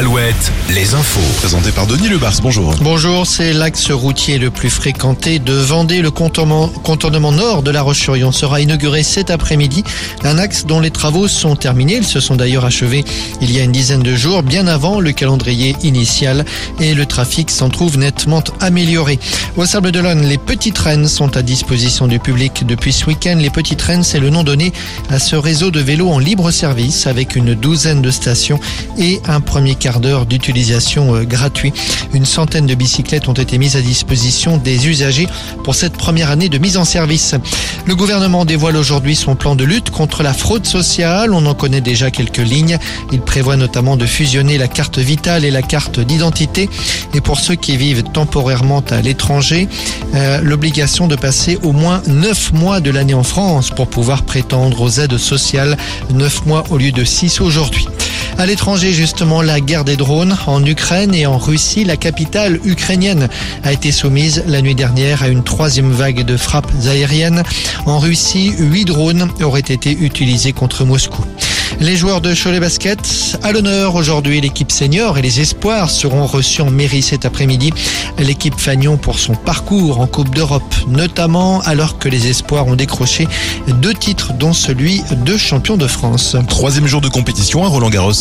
Alouette, les infos. Présenté par Denis Lebars, bonjour. Bonjour, c'est l'axe routier le plus fréquenté de Vendée. Le contournement, contournement nord de la Roche-sur-Yon sera inauguré cet après-midi. Un axe dont les travaux sont terminés. Ils se sont d'ailleurs achevés il y a une dizaine de jours, bien avant le calendrier initial. Et le trafic s'en trouve nettement amélioré. Au Sable d'Olonne, les petites traînes sont à disposition du public depuis ce week-end. Les petites traînes, c'est le nom donné à ce réseau de vélos en libre service avec une douzaine de stations et un premier quart d'heure d'utilisation euh, gratuit. Une centaine de bicyclettes ont été mises à disposition des usagers pour cette première année de mise en service. Le gouvernement dévoile aujourd'hui son plan de lutte contre la fraude sociale. On en connaît déjà quelques lignes. Il prévoit notamment de fusionner la carte vitale et la carte d'identité. Et pour ceux qui vivent temporairement à l'étranger, euh, l'obligation de passer au moins 9 mois de l'année en France pour pouvoir prétendre aux aides sociales. 9 mois au lieu de 6 aujourd'hui. À l'étranger, justement, la guerre des drones en Ukraine et en Russie, la capitale ukrainienne a été soumise la nuit dernière à une troisième vague de frappes aériennes. En Russie, huit drones auraient été utilisés contre Moscou. Les joueurs de Cholet Basket, à l'honneur aujourd'hui, l'équipe senior et les espoirs seront reçus en mairie cet après-midi. L'équipe Fagnon pour son parcours en Coupe d'Europe, notamment alors que les espoirs ont décroché deux titres, dont celui de champion de France. Troisième jour de compétition à Roland Garros.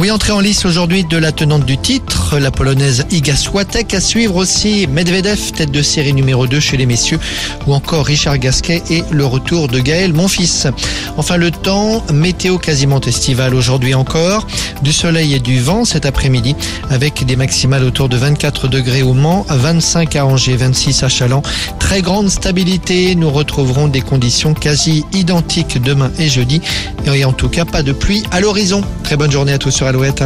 Oui, entrée en lice aujourd'hui de la tenante du titre, la polonaise Iga Swiatek. À suivre aussi Medvedev, tête de série numéro 2 chez les messieurs, ou encore Richard Gasquet et le retour de Gaël Monfils. Enfin, le temps, météo quasiment estival aujourd'hui encore, du soleil et du vent cet après-midi, avec des maximales autour de 24 degrés au Mans, 25 à Angers, 26 à Chaland. Très grande stabilité, nous retrouverons des conditions quasi identiques demain et jeudi, et en tout cas pas de pluie à l'horizon. Très bonne journée à tous sur Alouette.